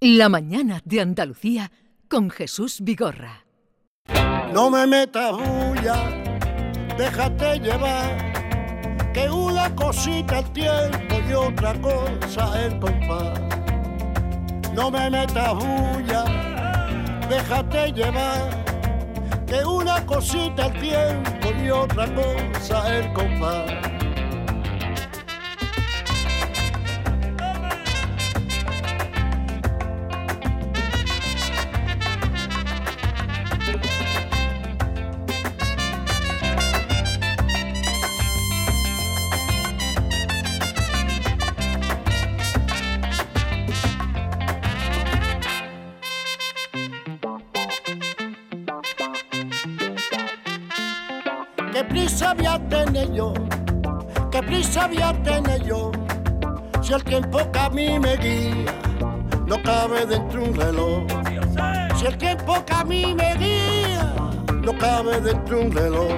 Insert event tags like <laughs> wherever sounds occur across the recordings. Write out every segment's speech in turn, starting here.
La mañana de Andalucía con Jesús Vigorra. No me metas bulla, déjate llevar, que una cosita el tiempo y otra cosa el compás. No me metas bulla, déjate llevar, que una cosita el tiempo y otra cosa el compás. ¿Qué prisa voy a tener yo? ¿Qué prisa voy a tener yo? Si el tiempo que a mí me guía no cabe dentro de un reloj. Si el tiempo que a mí me guía no cabe dentro de un reloj.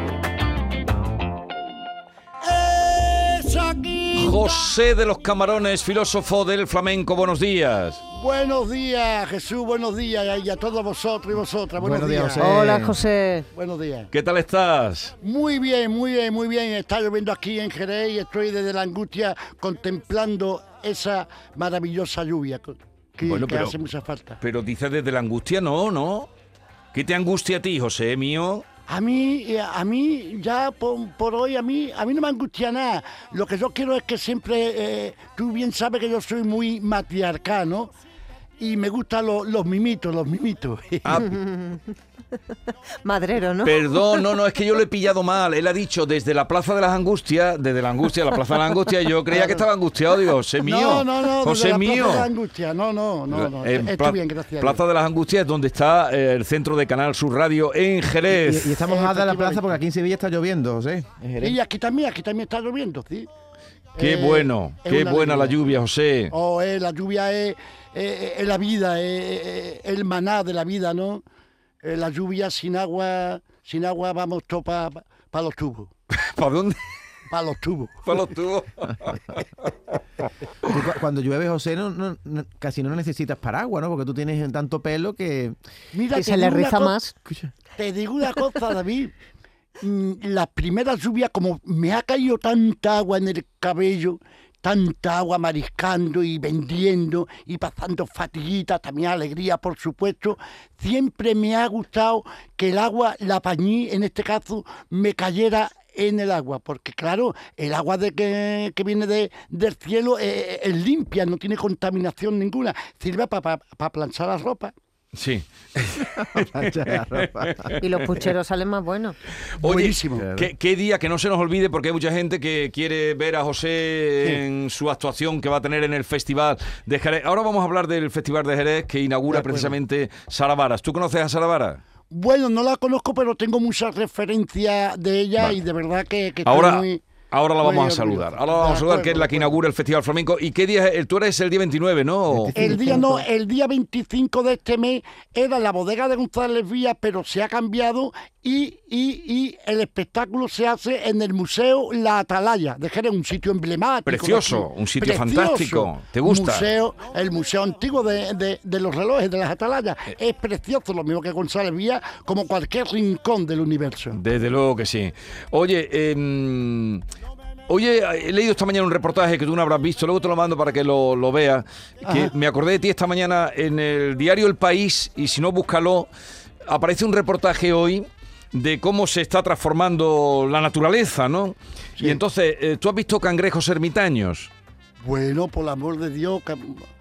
José de los Camarones, filósofo del flamenco, buenos días. Buenos días, Jesús, buenos días y a todos vosotros y vosotras. Buenos, Buenos días, días. José. Hola, José. Buenos días. ¿Qué tal estás? Muy bien, muy bien, muy bien. Está lloviendo aquí en Jerez y estoy desde la angustia contemplando esa maravillosa lluvia que, Bueno, que pero- hace mucha falta. Pero dices desde la angustia, no, no. ¿Qué te angustia a ti, José mío? A mí, eh, a mí, ya por, por hoy, a mí, a mí no me angustia nada. Lo que yo quiero es que siempre, eh, tú bien sabes que yo soy muy matriarcano y me gustan lo- los mimitos, los mimitos. Ah, <laughs> Madrero, ¿no? perdón, no, no, es que yo lo he pillado <laughs> mal. Él ha dicho desde la Plaza de las Angustias, desde la Angustia la Plaza de las Angustias. Yo creía que estaba angustiado, digo, José mío. No, no, no, desde José la mío. Plaza de la angustia. No, no, no, no. En Estoy Pla- bien, gracias. Plaza de las Angustias es donde está eh, el centro de Canal Sur Radio en Jerez. Y, y estamos a la Efectivamente. plaza porque aquí en Sevilla está lloviendo, José. Jerez. Y aquí también, aquí también está lloviendo, ¿sí? Qué Eh, bueno, qué buena la lluvia, José. Oh, eh, la lluvia es, es la vida, es, es el maná de la vida, ¿no? Eh, la lluvia sin agua, sin agua vamos todos para los tubos, <laughs> ¿Para dónde? para los tubos. <laughs> Para los tubos. Cuando llueve, José, no, no- no- casi no necesitas paraguas, ¿no? Porque tú tienes tanto pelo que... Mira, Y te se le co- más. Te digo una cosa, David. Mm, Las primeras lluvias, como me ha caído tanta agua en el cabello, tanta agua mariscando y vendiendo y pasando fatiguitas, también alegría, por supuesto, siempre me ha gustado que el agua, la pañí, en este caso, me cayera en el agua, porque claro, el agua de que, que viene de- del cielo eh, es limpia, no tiene contaminación ninguna, sirve para planchar la ropa. Sí. <laughs> Y los pucheros salen más buenos. Oye, Buenísimo. ¿qué, qué día que no se nos olvide, porque hay mucha gente que quiere ver a José en su actuación que va a tener en el Festival de Jerez. Ahora vamos a hablar del Festival de Jerez que inaugura precisamente Sara Varas. ¿Tú conoces a Sara Varas? Bueno, no la conozco, pero tengo muchas referencias de ella Vale. y de verdad que, que estoy Ahora, muy... ahora la muy vamos a saludar. Ahora la vamos a saludar, que es la que inaugura el Festival Flamenco. ¿Y qué día es? Tú eres el día 29, ¿no? El día no, el día 25 de este mes era la bodega de González Vía, pero se ha cambiado y, y, y el espectáculo se hace en el Museo La Atalaya de Jerez, un sitio emblemático. Precioso, un sitio fantástico. ¿Te gusta? Museo, el museo antiguo de, de- de los relojes, de las Atalayas. Eh. Es precioso, lo mismo que González Vía, como cualquier rincón del universo. Desde luego que sí. Oye, em, Oye, he leído esta mañana un reportaje que tú no habrás visto, luego te lo mando para que lo, lo veas. Que me acordé de ti esta mañana en el diario El País, y si no, búscalo. Aparece un reportaje hoy de cómo se está transformando la naturaleza, ¿no? Sí. Y entonces, eh, ¿tú has visto cangrejos ermitaños? Bueno, por el amor de Dios,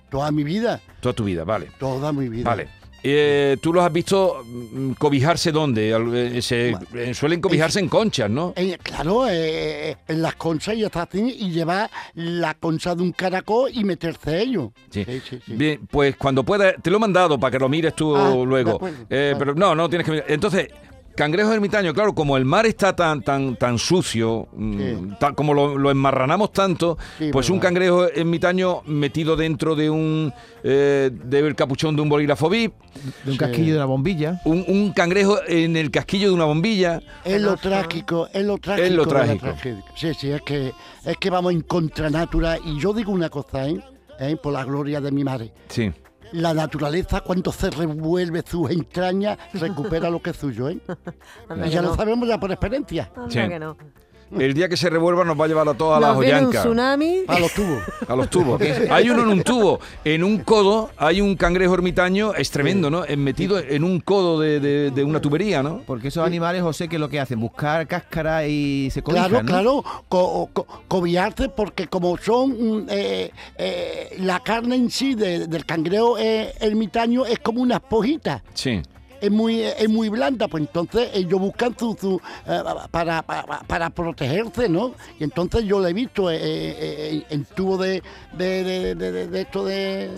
toda mi vida, Toda tu vida, vale. toda mi vida. Vale. Eh, ¿Tú los has visto mm, cobijarse dónde? Eh, se- eh, suelen cobijarse en conchas, ¿no? Eh, claro, eh, en las conchas y así, y llevar la concha de un caracol y meterse ellos. Sí. sí, sí. sí. Bien, pues cuando pueda, te lo he mandado para que lo mires tú Ah, luego. Eh. Pero no, no tienes que mirar. Entonces, cangrejo ermitaño, claro, como el mar está tan tan tan sucio, mm, Sí. tan- como lo, lo enmarranamos tanto, Sí, pues un cangrejo ermitaño metido dentro de un eh, del capuchón de un bolígrafo VIP, De un Sí. casquillo de una bombilla. un, un cangrejo en el casquillo de una bombilla. Es lo trágico, es lo trágico. lo de la trágico. Sí, sí, es que, es que vamos en contra natura. Y yo digo una cosa, ¿eh? ¿Eh? Por la gloria de mi madre. Sí. La naturaleza cuando se revuelve sus entrañas recupera lo que es suyo, ¿eh? <laughs> Ya no. lo sabemos ya por experiencia. Sí. que no. El día que se revuelva nos va a llevar a toda la Nos viene un joyanca. tsunami. A los tubos. A los tubos. <laughs> Hay uno en un tubo. En un codo hay un cangrejo ermitaño. Es tremendo, ¿no? Es metido en un codo de, de- de una tubería, ¿no? Porque esos animales, José, ¿qué es lo que hacen? Buscar cáscara y se cobijan, Claro, ¿no? claro, co- porque como son mm, eh, eh, la carne en sí de- del cangrejo eh, ermitaño es como una esponjita. Sí. Es muy, es muy blanda, pues entonces ellos buscan su, su, eh, para, para, para protegerse, ¿no? Y entonces yo lo he visto eh, eh, en tubo de, de, de, de- de- de esto de,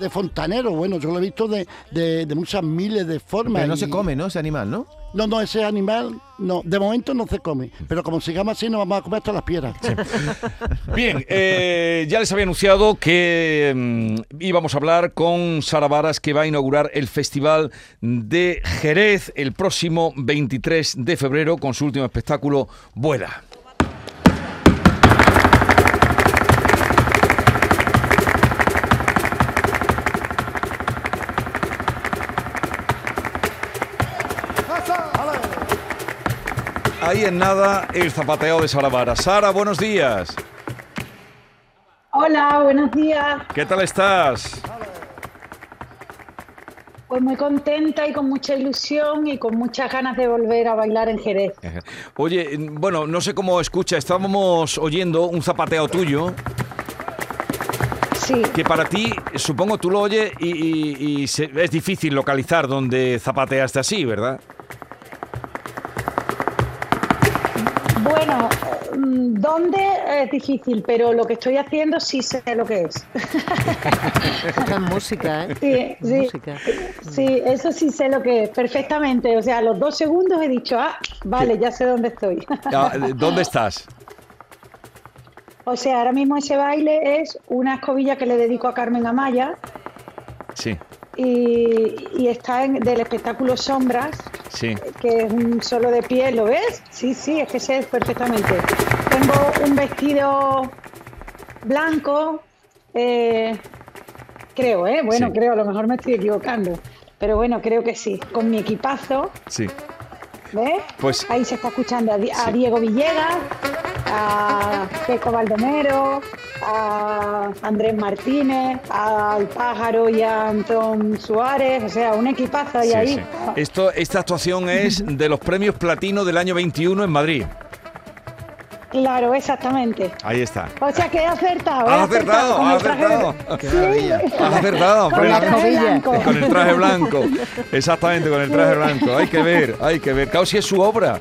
de fontanero, bueno, yo lo he visto de, de, de muchas miles de formas. Pero no y- se come, ¿no? Ese animal, ¿no? No, no, ese animal, no, de momento no se come, pero como sigamos así nos vamos a comer hasta las piedras. Bien, eh, ya les había anunciado que mm, íbamos a hablar con Sara Varas, que va a inaugurar el Festival de Jerez el próximo 23 de febrero con su último espectáculo, Vuela. Ahí en nada, el zapateo de Sara Varas. Sara, buenos días. Hola, buenos días. ¿Qué tal estás? Pues muy contenta y con mucha ilusión y con muchas ganas de volver a bailar en Jerez. <laughs> Oye, bueno, no sé cómo escucha, estábamos oyendo un zapateo tuyo Sí, que para ti, supongo tú lo oyes y, y- y se- es difícil localizar dónde zapateaste así, ¿verdad? ¿Dónde? Es difícil, pero lo que estoy haciendo sí sé lo que es. Es música, ¿eh? Sí, sí, Música. sí, eso sí sé lo que es, perfectamente. O sea, a los dos segundos he dicho, ah, vale, ya sé dónde estoy. <laughs> Ah, ¿Dónde estás? o sea, ahora mismo ese baile es una escobilla que le dedico a Carmen Amaya Sí, y, y está en, del espectáculo Sombras, sí. que es un solo de piel, ¿lo ves? Sí, sí, es que sé perfectamente. Tengo un vestido blanco, eh, creo, ¿eh? Bueno, Sí. creo, a lo mejor me estoy equivocando, pero bueno, creo que sí, con mi equipazo, Sí. ¿ves? Pues- Ahí se está escuchando a, Di- a Sí. Diego Villegas, a Peco Baldomero, a Andrés Martínez, al Pájaro y a Antón Suárez, o sea, un equipazo ahí sí, ahí. sí. Esto, esta actuación es de los premios platino del año 21 en Madrid. Claro, exactamente. Ahí está. O sea que he acertado. Has acertado, has acertado. Has acertado. Con el traje blanco. Con el traje blanco. Exactamente, con el traje blanco. Hay que ver, hay que ver. Claro, si es su obra.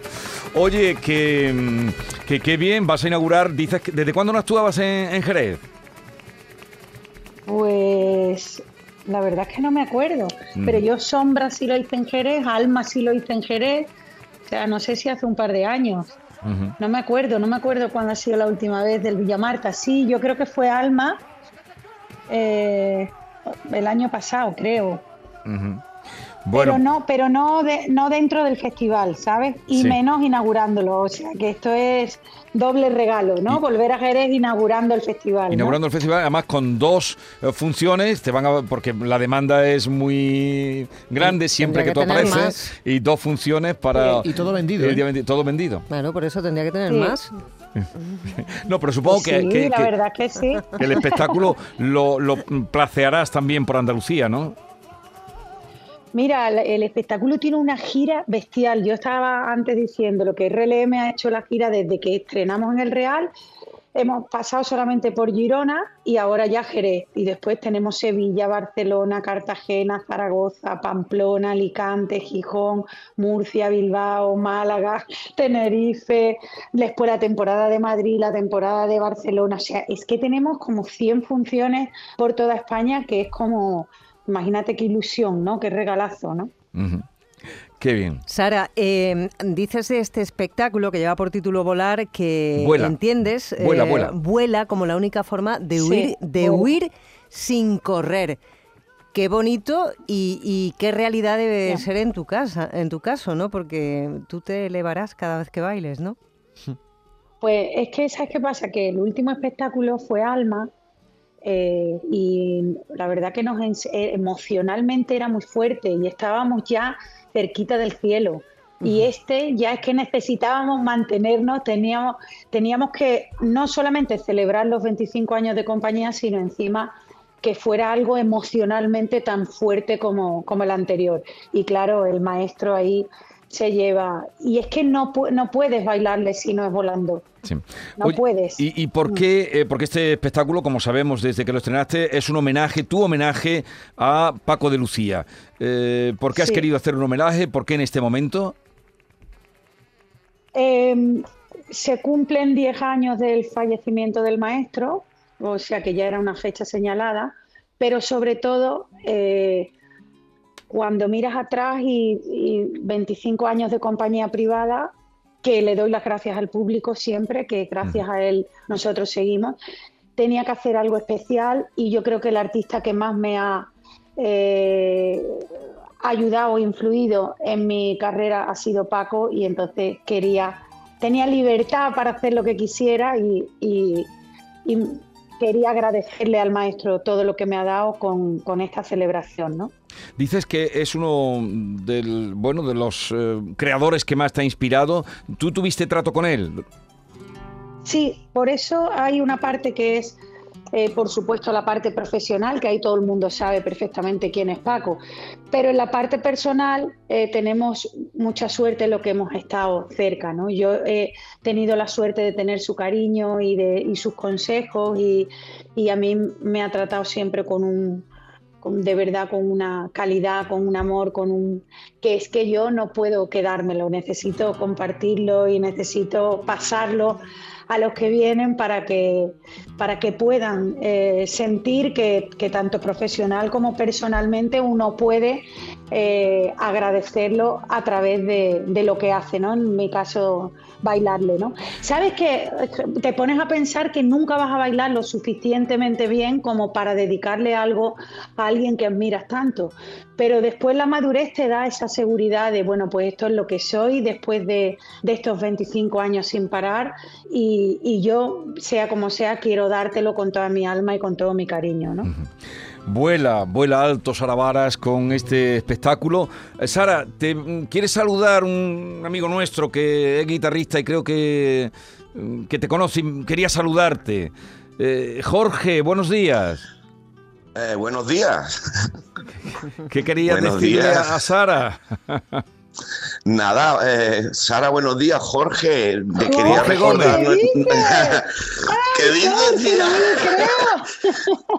Oye, que, mm, que qué bien, vas a inaugurar, dices, que- ¿desde cuándo no actuabas en, en Jerez? Pues la verdad es que no me acuerdo. Mm. Pero yo Sombra sí lo hice en Jerez, Alma sí lo hice en Jerez. O sea, no sé si hace un par de años. No me acuerdo, no me acuerdo cuándo ha sido la última vez del Villamarta. Sí, yo creo que fue Alma eh, el año pasado, creo. Bueno, no, pero no, de- no dentro del festival, ¿sabes? Y Sí. menos inaugurándolo. O sea, que esto es doble regalo, ¿no? Y- Volver a Jerez inaugurando el festival. ¿no? inaugurando el festival, además con dos eh, funciones, te van a, porque la demanda es muy grande siempre que, tú apareces, más. y dos funciones para... Y todo vendido, el ¿eh? día 20 todo vendido. Bueno, por eso tendría que tener Sí. más. <laughs> No, pero supongo que, sí, que- la que- verdad que sí. que el espectáculo lo, lo placearás también por Andalucía, ¿no? Mira, el, espectáculo tiene una gira bestial. Yo estaba antes diciendo lo que RLM ha hecho la gira desde que estrenamos en el Real. Hemos pasado solamente por Girona y ahora ya Jerez. Y después tenemos Sevilla, Barcelona, Cartagena, Zaragoza, Pamplona, Alicante, Gijón, Murcia, Bilbao, Málaga, <laughs> Tenerife, después la temporada de Madrid, la temporada de Barcelona. O sea, es que tenemos como 100 funciones por toda España, que es como, imagínate qué ilusión, ¿no? Qué regalazo, ¿no? Qué bien. Sara, eh, dices de este espectáculo que lleva por título Volar que Vuela. entiendes eh, Vuela, vuela. vuela como la única forma de Sí, huir, de vuela. huir sin correr. Qué bonito y, y qué realidad debe ser en tu casa, en tu caso, ¿no? Porque tú te elevarás cada vez que bailes, ¿no? Pues es que, ¿sabes qué pasa? Que el último espectáculo fue Alma, eh, y la verdad que nos eh, emocionalmente era muy fuerte y estábamos ya cerquita del cielo. Y este ya es que necesitábamos mantenernos, teníamos, teníamos que no solamente celebrar los 25 años de compañía, sino encima que fuera algo emocionalmente tan fuerte como, como el anterior. Y claro, el maestro ahí se lleva... Y es que no, no puedes bailarle si no es volando. Sí. No puedes. ¿Y, y por qué? eh, porque este espectáculo, como sabemos desde que lo estrenaste, es un homenaje, tu homenaje a Paco de Lucía. Eh, ¿Por qué has Sí. querido hacer un homenaje? ¿Por qué en este momento? Eh, se cumplen 10 años del fallecimiento del maestro, o sea que ya era una fecha señalada, pero sobre todo eh, cuando miras atrás y, y 25 años de compañía privada, que le doy las gracias al público siempre, que gracias a él nosotros seguimos, tenía que hacer algo especial y yo creo que el artista que más me ha eh, ayudado influido en mi carrera ha sido Paco y entonces quería, tenía libertad para hacer lo que quisiera y, y- y quería agradecerle al maestro todo lo que me ha dado con, con esta celebración, ¿no? Dices que es uno del, bueno, de los eh, creadores que más te ha inspirado. ¿Tú tuviste trato con él? Sí, por eso hay una parte que es, eh, por supuesto, la parte profesional, que ahí todo el mundo sabe perfectamente quién es Paco, pero en la parte personal eh, tenemos mucha suerte en lo que hemos estado cerca, ¿no? Yo he tenido la suerte de tener su cariño y, de, y sus consejos y, y a mí me ha tratado siempre con un de verdad con una calidad, con un amor, con un que es que yo no puedo quedármelo, necesito compartirlo y necesito pasarlo a los que vienen para que para que puedan eh, sentir que, que tanto profesional como personalmente uno puede eh, agradecerlo a través de, lo que hace, ¿no? En mi caso, bailarle, ¿no? Sabes que te pones a pensar que nunca vas a bailar lo suficientemente bien como para dedicarle algo a alguien que admiras tanto. Pero después la madurez te da esa seguridad de, bueno, pues esto es lo que soy después de, estos 25 años sin parar y, y yo, sea como sea, quiero dártelo con toda mi alma y con todo mi cariño, ¿no? Vuela, vuela alto Sara Varas con este espectáculo. Eh, Sara, ¿te mm, quieres saludar un amigo nuestro que es guitarrista y creo que, mm, que te conoce y quería saludarte? Eh, Jorge, buenos días. Eh, buenos días. ¿Qué querías Buenos decirle días. a Sara? <laughs> Nada, eh, Sara, buenos días, Jorge. Te quería recordar. <laughs> ¿qué dices? ¿Qué dices, tía? no me.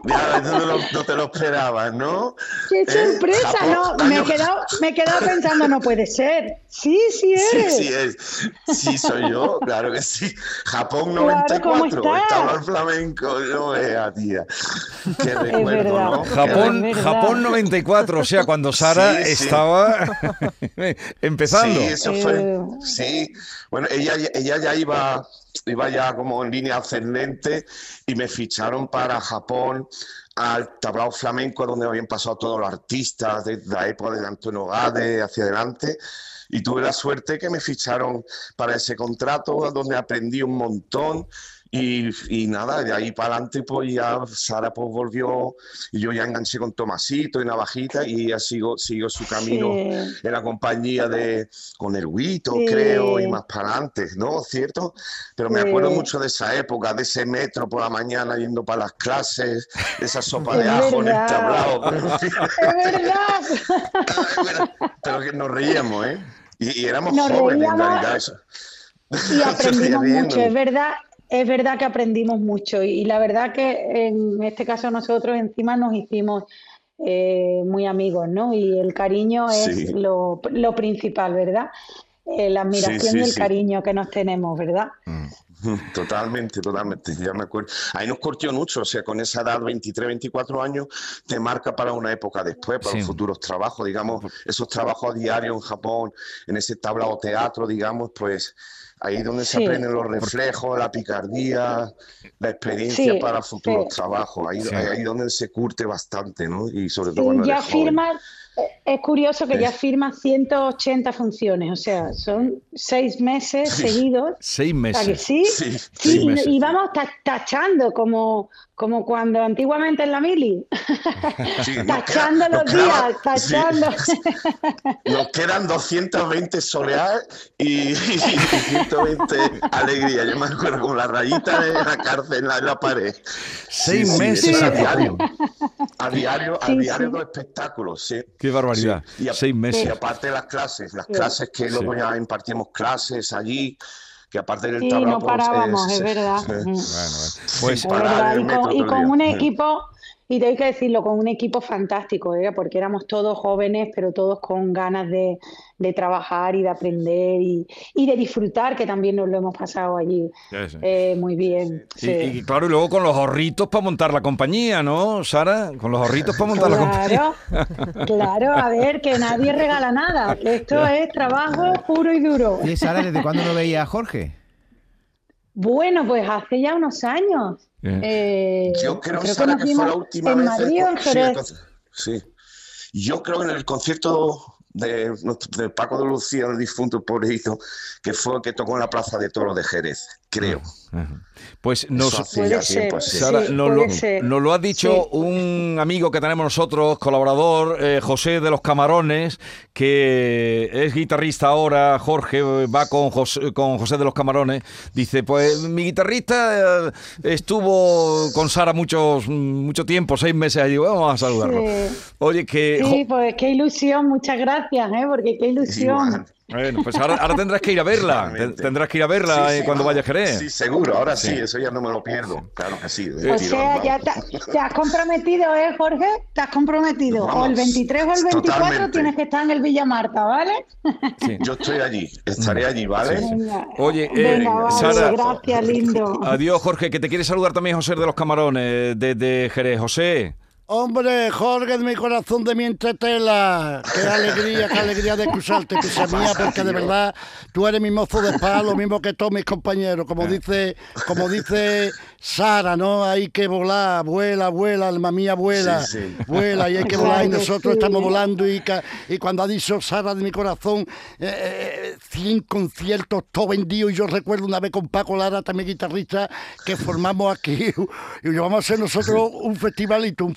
Ya, <laughs> no, lo- no te lo esperabas, ¿no? ¡Qué ¿Eh? sorpresa! Japón, No, me he, quedado, me he quedado pensando, no puede ser. Sí, sí Sí, eres. sí, es. Sí, soy yo, claro que sí. Japón Claro, ¿cómo 94, estás? estaba el flamenco, no veas, tía. Qué recuerdo. ¿no? Japón. Japón 94, o sea, cuando Sara Sí, sí. estaba <laughs> empezando. Sí, eso fue. Eh. Sí, bueno, ella, ella ya iba, iba ya como en línea ascendente y me ficharon para Japón al tablao flamenco donde habían pasado todos los artistas de la época de Antonio Gade hacia adelante. Y tuve la suerte que me ficharon para ese contrato donde aprendí un montón. Y, y nada, de ahí para adelante, pues ya Sara pues volvió y yo ya enganché con Tomasito y Navajita y ya sigo, sigo su camino Sí. en la compañía de con el Huito, Sí. creo, y más para adelante, ¿no? ¿Cierto? Pero me Sí. acuerdo mucho de esa época, de ese metro por la mañana yendo para las clases, de esa sopa de ajo en el tablao. Pero, Es verdad. <laughs> pero que nos reíamos, ¿eh? Y, y éramos Nos jóvenes, reíamos. en realidad. Eso. Y <laughs> aprendimos mucho, es verdad, es verdad que aprendimos mucho y, y la verdad que en este caso nosotros encima nos hicimos eh, muy amigos, ¿no? Y el cariño es Sí. lo, lo principal, ¿verdad? Eh, la admiración Sí, sí, y el cariño que nos tenemos, ¿verdad? <laughs> Totalmente, totalmente, ya me acuerdo. Ahí nos cortó mucho, o sea, con esa edad, 23, 24 años, te marca para una época después, para Sí. los futuros trabajos, digamos, esos trabajos a diario en Japón, en ese tablao teatro, digamos, pues ahí es donde se Sí. aprenden los reflejos, la picardía, la experiencia Sí, para futuros sí. trabajos, ahí, Sí. ahí es donde se curte bastante, ¿no? Y sobre Sí, todo cuando ya eres joven. Es curioso que ya Sí. firma 180 funciones, o sea, son seis meses Sí. seguidos. Seis O sea que meses. sí, Sí, sí, seis y, meses. y vamos ta- tachando, como, como cuando antiguamente en la mili. <laughs> Sí, nos tachando queda- los nos quedaba- días, tachando. sí. <laughs> Nos quedan 220 solear y, y 120 alegría. Yo me acuerdo como la rayita de la cárcel en la, en la pared. Seis meses a diario. A diario, a Sí, diario sí. dos espectáculos, sí. Qué barbaridad. Sí. Y a- Seis meses. Y aparte de las clases, las Sí. clases que luego ya impartimos clases allí, que aparte del Sí, tablao, no pues, parábamos, eh, es sí, verdad. Mm. Bueno, bueno. Pues Es verdad, y con, y con un Sí. equipo, y tengo que decirlo, con un equipo fantástico, ¿eh? porque éramos todos jóvenes, pero todos con ganas de, de trabajar y de aprender y, y de disfrutar, que también nos lo hemos pasado allí Sí, sí. eh, muy bien. Y, sí. y claro, y luego con los ahorritos para montar la compañía, ¿no, Sara? Con los ahorritos para montar la compañía. Claro, <laughs> claro, a ver, que nadie regala nada, que esto es trabajo puro y duro. Y Sara, ¿desde cuándo no veía a Jorge? Bueno, pues hace ya unos años. Bien. Eh, Yo creo, creo Sara, nos que fue la última en vez. Madrid o en Jerez. sí. Yo creo en el concierto de Paco de Lucía, el difunto pobrecito, que fue el que tocó en la Plaza de Toros de Jerez, creo. Ajá. Pues nos, ser. Sara, Sí, nos, lo, ser. nos lo ha dicho Sí. un amigo que tenemos nosotros, colaborador, eh, José de los Camarones, que es guitarrista ahora, Jorge, va con José, con José de los Camarones. Dice, pues mi guitarrista eh, estuvo con Sara muchos, mucho tiempo, seis meses allí, vamos a saludarlo. Sí. Oye, que... Sí, pues qué ilusión, muchas gracias, ¿eh? porque qué ilusión. Bueno, pues ahora, ahora tendrás que ir a verla, tendrás que ir a verla Sí, eh, sí, cuando vayas a Jerez. Sí, seguro, ahora sí, eso ya no me lo pierdo. Claro que sí. de O sea, ya te, te has comprometido, ¿eh, Jorge? Te has comprometido. o el Vamos, 23 o el 24 totalmente. tienes que estar en el Villa Marta, ¿vale? Sí. Yo estoy allí, estaré allí, ¿vale? Venga, Oye, eh, Venga, vale, Sara- gracias, lindo. Adiós, Jorge, que te quiere saludar también José de los Camarones, desde Jerez. José. Hombre, Jorge de mi corazón, de mi entretela. Qué alegría, qué alegría de cruzarte, cosa mía, porque de verdad tú eres mi mozo de paz, lo mismo que todos mis compañeros. Como dice, como dice Sara, ¿no? Hay que volar, vuela, vuela, alma mía, vuela, Sí, sí. vuela, y hay que <laughs> volar, y nosotros estamos volando. Y, cuando ha dicho Sara de mi corazón, eh, eh, 100 conciertos, todo vendido. Y yo recuerdo una vez con Paco Lara, también guitarrista, que formamos aquí. <laughs> Y vamos a hacer nosotros un festivalito, un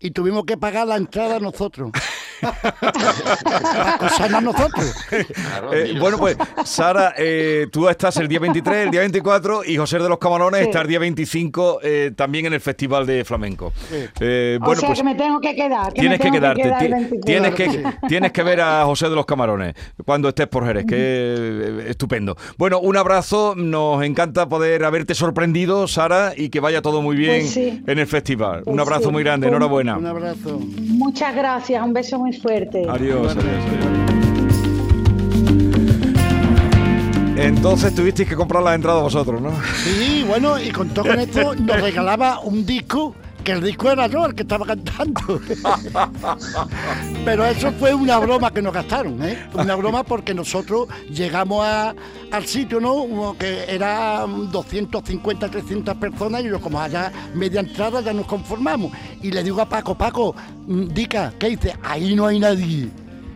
y tuvimos que pagar la entrada nosotros. A nosotros. Claro, Eh, bueno, pues, Sara, eh, tú estás el día 23, el día 24, y José de los Camarones Sí. está el día 25 eh, también en el Festival de Flamenco. Eh, o sea pues. que me tengo que quedar. Que Tienes que quedarte, quedar el ti- 24. tienes que, tienes que ver a José de los Camarones cuando estés por Jerez, que eh, estupendo. Bueno, un abrazo, nos encanta poder haberte sorprendido, Sara, y que vaya todo muy bien Pues sí. en el festival. un Pues abrazo sí. muy grande, enhorabuena. Un abrazo. Muchas gracias, un beso muy fuerte. Adiós, adiós, adiós. Entonces tuvisteis que comprar las entradas vosotros, ¿no? Sí, bueno, y con todo con <laughs> esto nos regalaba un disco, que el disco era yo el que estaba cantando. Pero eso fue una broma que nos gastaron, ¿eh? Una broma porque nosotros llegamos a- al sitio, ¿no? Que era 250, 300 personas y yo como allá media entrada ya nos conformamos. Y le digo a Paco, Paco, mm, Dica, ¿qué dice? Ahí no hay nadie.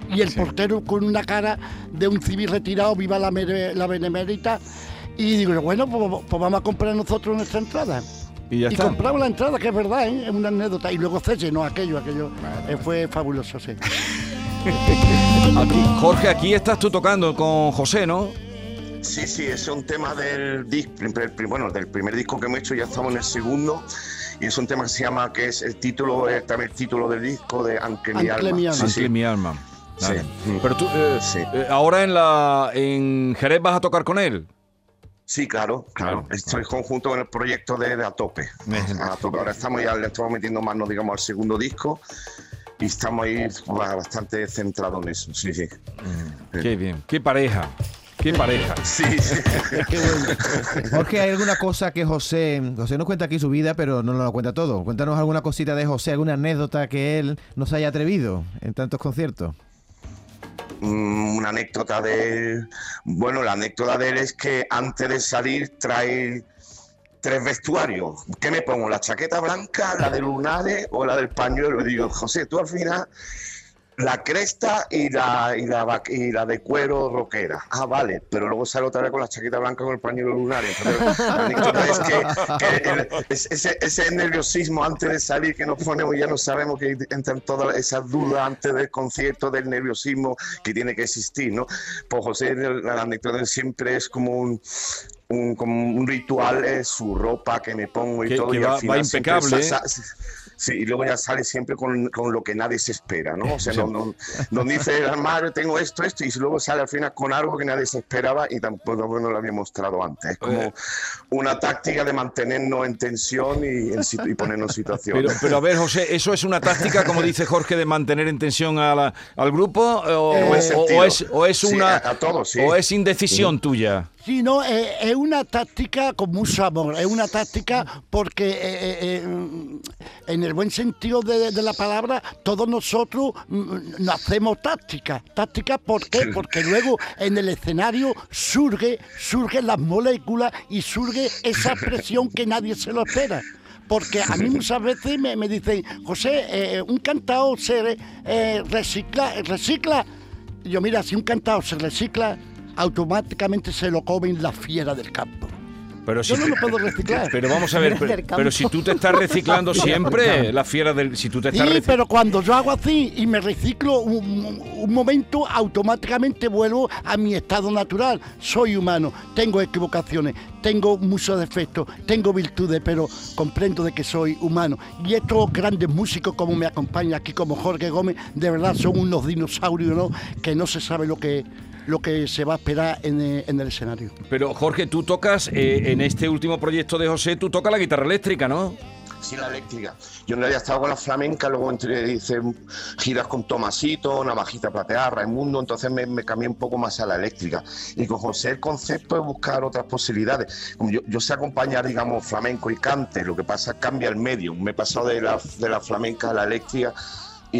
Y el portero con una cara de un civil retirado, viva la, la benemérita. Y digo, bueno, pues, pues vamos a comprar nosotros nuestra entrada. Y ya y está. compramos la entrada, que es verdad, ¿eh? es una anécdota. Y luego se llenó aquello, aquello eh, fue fabuloso, sí. <laughs> Aquí, Jorge, aquí estás tú tocando con José, ¿no? Sí, sí, ese es un tema del disco, bueno, del primer disco que hemos hecho, ya estamos en el segundo, y es un tema que se llama, que es el título, eh, también el título del disco de Aunque mi alma. mi alma. Sí, Aunque sí. mi alma. Sí. Pero tú, eh, Sí. eh, ahora en la en Jerez vas a tocar con él. Sí, claro, claro. Claro. Estoy conjunto con el proyecto de, de A Tope. A Tope. Ahora estamos ya, le estamos metiendo mano, digamos, al segundo disco y estamos ahí ba- bastante centrados en eso. Sí, sí. Qué bien, qué pareja, qué pareja. <laughs> Sí, sí. <laughs> Jorge, ¿hay alguna cosa que José... José nos cuenta aquí su vida, pero no nos lo cuenta todo. Cuéntanos alguna cosita de José, alguna anécdota que él no se haya atrevido en tantos conciertos. Mm, Una anécdota de. Bueno, la anécdota de él es que antes de salir trae tres vestuarios. ¿Qué me pongo? ¿La chaqueta blanca, la de lunares o la del pañuelo? Y digo, José, tú al final la cresta y la, y, la, va- y la de cuero roquera. Ah, vale, pero luego sale otra vez con la chaqueta blanca con el pañuelo lunar. Entonces, la es que, que el- es- ese, ese nerviosismo antes de salir que nos ponemos, ya no sabemos que entran todas esas dudas antes del concierto, del nerviosismo que tiene que existir, ¿no? Pues José, la anécdota siempre es como un, un, como un ritual, es su ropa que me pongo y Que- todo. que y al va- va final siempre impecable, sa- ¿eh? sa- Sí, y luego ya sale siempre con, con lo que nadie se espera, ¿no? O sea, no, no, no dice, madre, tengo esto, esto, y luego sale al final con algo que nadie se esperaba y tampoco no lo había mostrado antes. Es como una táctica de mantenernos en tensión y, en y ponernos en situación. Pero, pero a ver, José, ¿eso es una táctica, como dice Jorge, de mantener en tensión a la- al grupo? ¿O, o- es, o es Sí, una a- a todos, sí. o es indecisión tuya? Sí, no, eh, es una táctica con mucho amor, es una táctica porque eh, eh, eh, en el buen sentido de, de la palabra, todos nosotros mm, no hacemos táctica. Táctica, ¿por qué? <laughs> Porque luego en el escenario surge, surgen las moléculas y surge esa expresión que nadie se lo espera. Porque a mí muchas veces me, me dicen, José, eh, un cantado se eh, recicla, recicla. Y yo, mira, si un cantado se recicla, automáticamente se lo comen la fiera del campo. Pero Yo no lo puedo reciclar. Pero vamos a ver, pero, si tú te estás reciclando <laughs> siempre, la fiera del. Si tú te Sí, estás reci- pero cuando yo hago así y me reciclo un, un momento, automáticamente vuelvo a mi estado natural. Soy humano, tengo equivocaciones, tengo muchos defectos, tengo virtudes, pero comprendo de que soy humano. Y estos grandes músicos como me acompañan aquí, como Jorge Gómez, de verdad son unos dinosaurios, ¿no? Que no se sabe lo que, lo que se va a esperar en el- en el escenario. Pero Jorge, tú tocas eh, en este último proyecto de José, tú tocas la guitarra eléctrica, ¿no? Sí, la eléctrica. Yo en realidad estaba con la flamenca, luego entre, hice giras con Tomasito, Navajita Plateada, Raimundo, entonces me, me cambié un poco más a la eléctrica. Y con José el concepto es buscar otras posibilidades. Como Yo, yo sé acompañar, digamos, flamenco y cante, lo que pasa es que cambia el medio. Me he pasado de la, de la flamenca a la eléctrica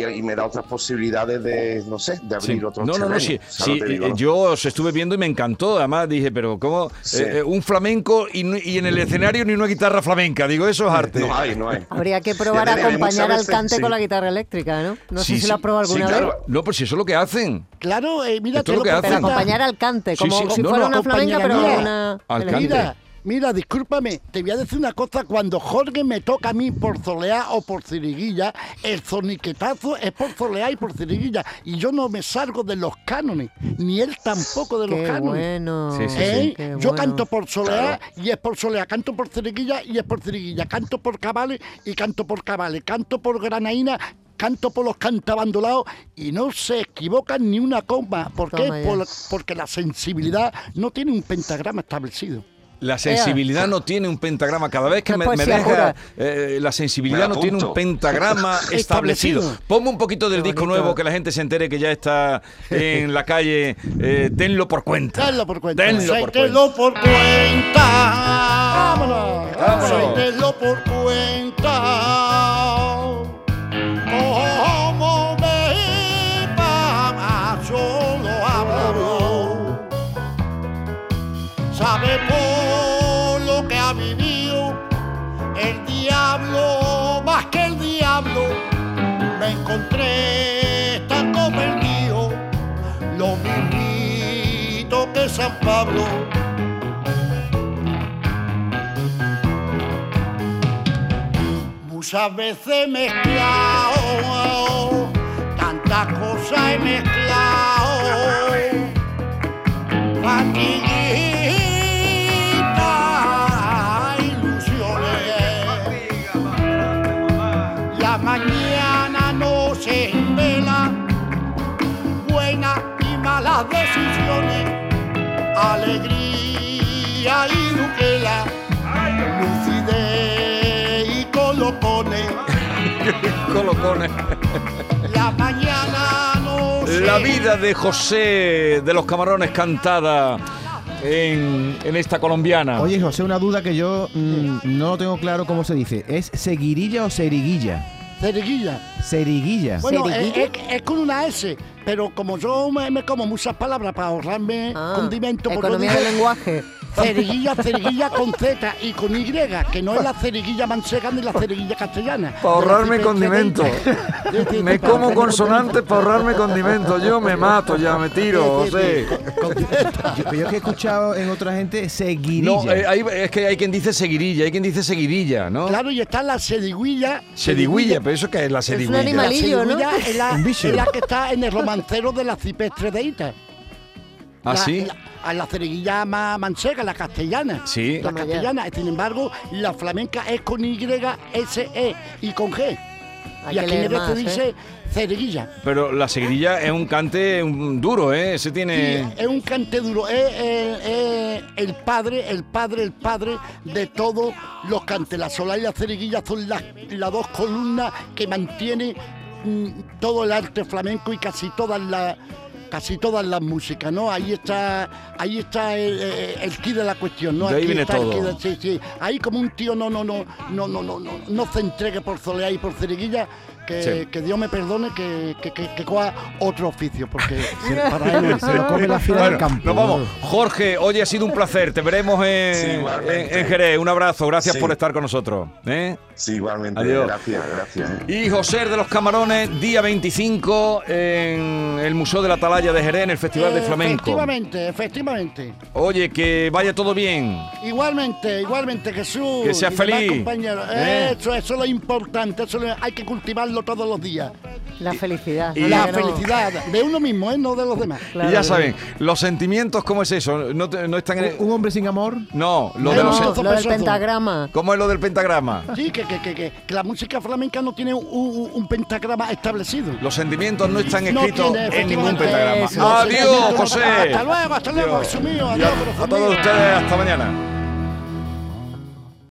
y, y me da otras posibilidades de, no sé, de abrir Sí. otros No, no, no, sí, ¿Sabes sí, lo que digo, eh, no? yo os estuve viendo y me encantó. Además dije, pero ¿cómo? Sí. Eh, eh, un flamenco y, y en el escenario ni una guitarra flamenca. Digo, eso es arte. No hay, no hay. Habría que probar a acompañar al cante sí. con la guitarra eléctrica, ¿no? No Sí, sé si sí. lo has probado Sí, alguna claro. vez. No, pues si eso es lo que hacen. Claro, eh, mira, es lo que hacen. Pero acompañar al cante, como sí, si no, fuera no, una flamenca, pero una Al cante. Mira, discúlpame, te voy a decir una cosa, cuando Jorge me toca a mí por zolear o por ciriguilla, el zoniquetazo es por zolear y por ciriguilla, y yo no me salgo de los cánones, ni él tampoco de los Qué cánones. bueno. Sí, sí, ¿Eh? qué Yo bueno. canto por solear y es por solear, canto por ciriguilla y es por ciriguilla, canto por cabales y canto por cabales, canto por granaína, canto por los cantabandolados y no se equivocan ni una coma. ¿Por qué? Toma ya. Por- porque la sensibilidad no tiene un pentagrama establecido. La sensibilidad no tiene un pentagrama. Cada vez que me, deja, eh, la sensibilidad Me no tiene un apunto. pentagrama <laughs> establecido. Establecido. Ponme un poquito del Qué disco bonito. nuevo que la gente se entere que ya está <laughs> en la calle. Eh, denlo por cuenta. Tenlo por cuenta. Denlo Say, por cuenta. tenlo por cuenta. Vámonos. Vámonos. Por cuenta. El diablo, más que el diablo. Me encontré tanto perdido, lo mismito que San Pablo. Muchas veces mezclado, tantas cosas he mezclado. Fatiguita, y malas decisiones, alegría y duquela, lucidez y colocones. <laughs> Colocones. La mañana no se La vida de José de los Camarones cantada en, en esta colombiana. Oye, José, una duda que yo mm, no tengo claro cómo se dice. ¿Es seguirilla o seriguilla? Ceriguilla. Seriguilla. Bueno, es, ¿Ceriguilla? es- es con una S, pero como yo me, me como muchas palabras para ahorrarme Ah, condimentos, yo Economía del lenguaje. Ceriguilla, ceriguilla con Z y con Y, que no es la ceriguilla manchega ni la ceriguilla castellana. Para ahorrarme De la condimento. de- de- Me como consonantes para ahorrarme condimento. Yo me mato ya, me tiro, José. Yo, pero yo que he escuchado en otra gente seguirilla. No, eh, hay- es que hay quien dice seguirilla, hay quien dice seguidilla, ¿no? Claro, y está la sedigüilla. Sedigüilla, pero eso que es la sedigüilla. animal. Amarillo, ¿no? La sedigüilla es la, Un bicho. es la que está en el romancero de la cipestre de Ita. ¿Ah, la, sí? La, a la ceriguilla ma- manchega, la castellana. Sí. La castellana. Sin embargo, la flamenca es con Y, S, E y con G. Hay y aquí en más, ¿eh? dice ceriguilla. Pero la seguidilla es un cante un duro, ¿eh? Ese tiene... es un cante duro, es, es- es el padre, el padre, el padre de todos los cantes. La sola y la ceriguilla son las, las dos columnas que mantienen mm, todo el arte flamenco y casi todas las casi todas las músicas, ¿no? Ahí está, ahí está el, el, el key de la cuestión, ¿no? De ahí Aquí viene está el todo. key de- sí, sí. Ahí como un tío no, no, no, no, no, no, no, no se entregue por soleá y por ceriguilla, que, Sí. que Dios me perdone que, que, que, que coja otro oficio, porque <laughs> para él Se lo come la fila Bueno, del campo. nos vamos. Jorge, hoy ha sido un placer. Te veremos en, Sí, en- en Jerez. Un abrazo. Gracias Sí. por estar con nosotros. ¿eh? Sí, igualmente. Adiós. Gracias, gracias. Y José de los Camarones, día 25 en el Museo de la Atalaya de Jerez, en el Festival de Flamenco. Efectivamente, efectivamente. Oye, que vaya todo bien. Igualmente, igualmente, Jesús. Que seas feliz. compañeros. ¿Eh? Eso, eso es lo importante, eso lo- hay que cultivarlo todos los días. La felicidad. y ¿no? La felicitad de uno mismo, ¿eh? no de los demás. Claro, y ya saben, los sentimientos, ¿cómo es eso? No, te- no están en... Un hombre sin amor. No, lo No, de los... No, Pesozo, lo del pentagrama. ¿Cómo es lo del pentagrama? Sí, que, que, que, que, que la música flamenca no tiene un, un- un pentagrama establecido. Los sentimientos no están No escritos tiene, en ningún pentagrama. eso. Adiós, José. Hasta luego, hasta luego. Jesús mío. Adiós, a, todos ustedes, hasta mañana.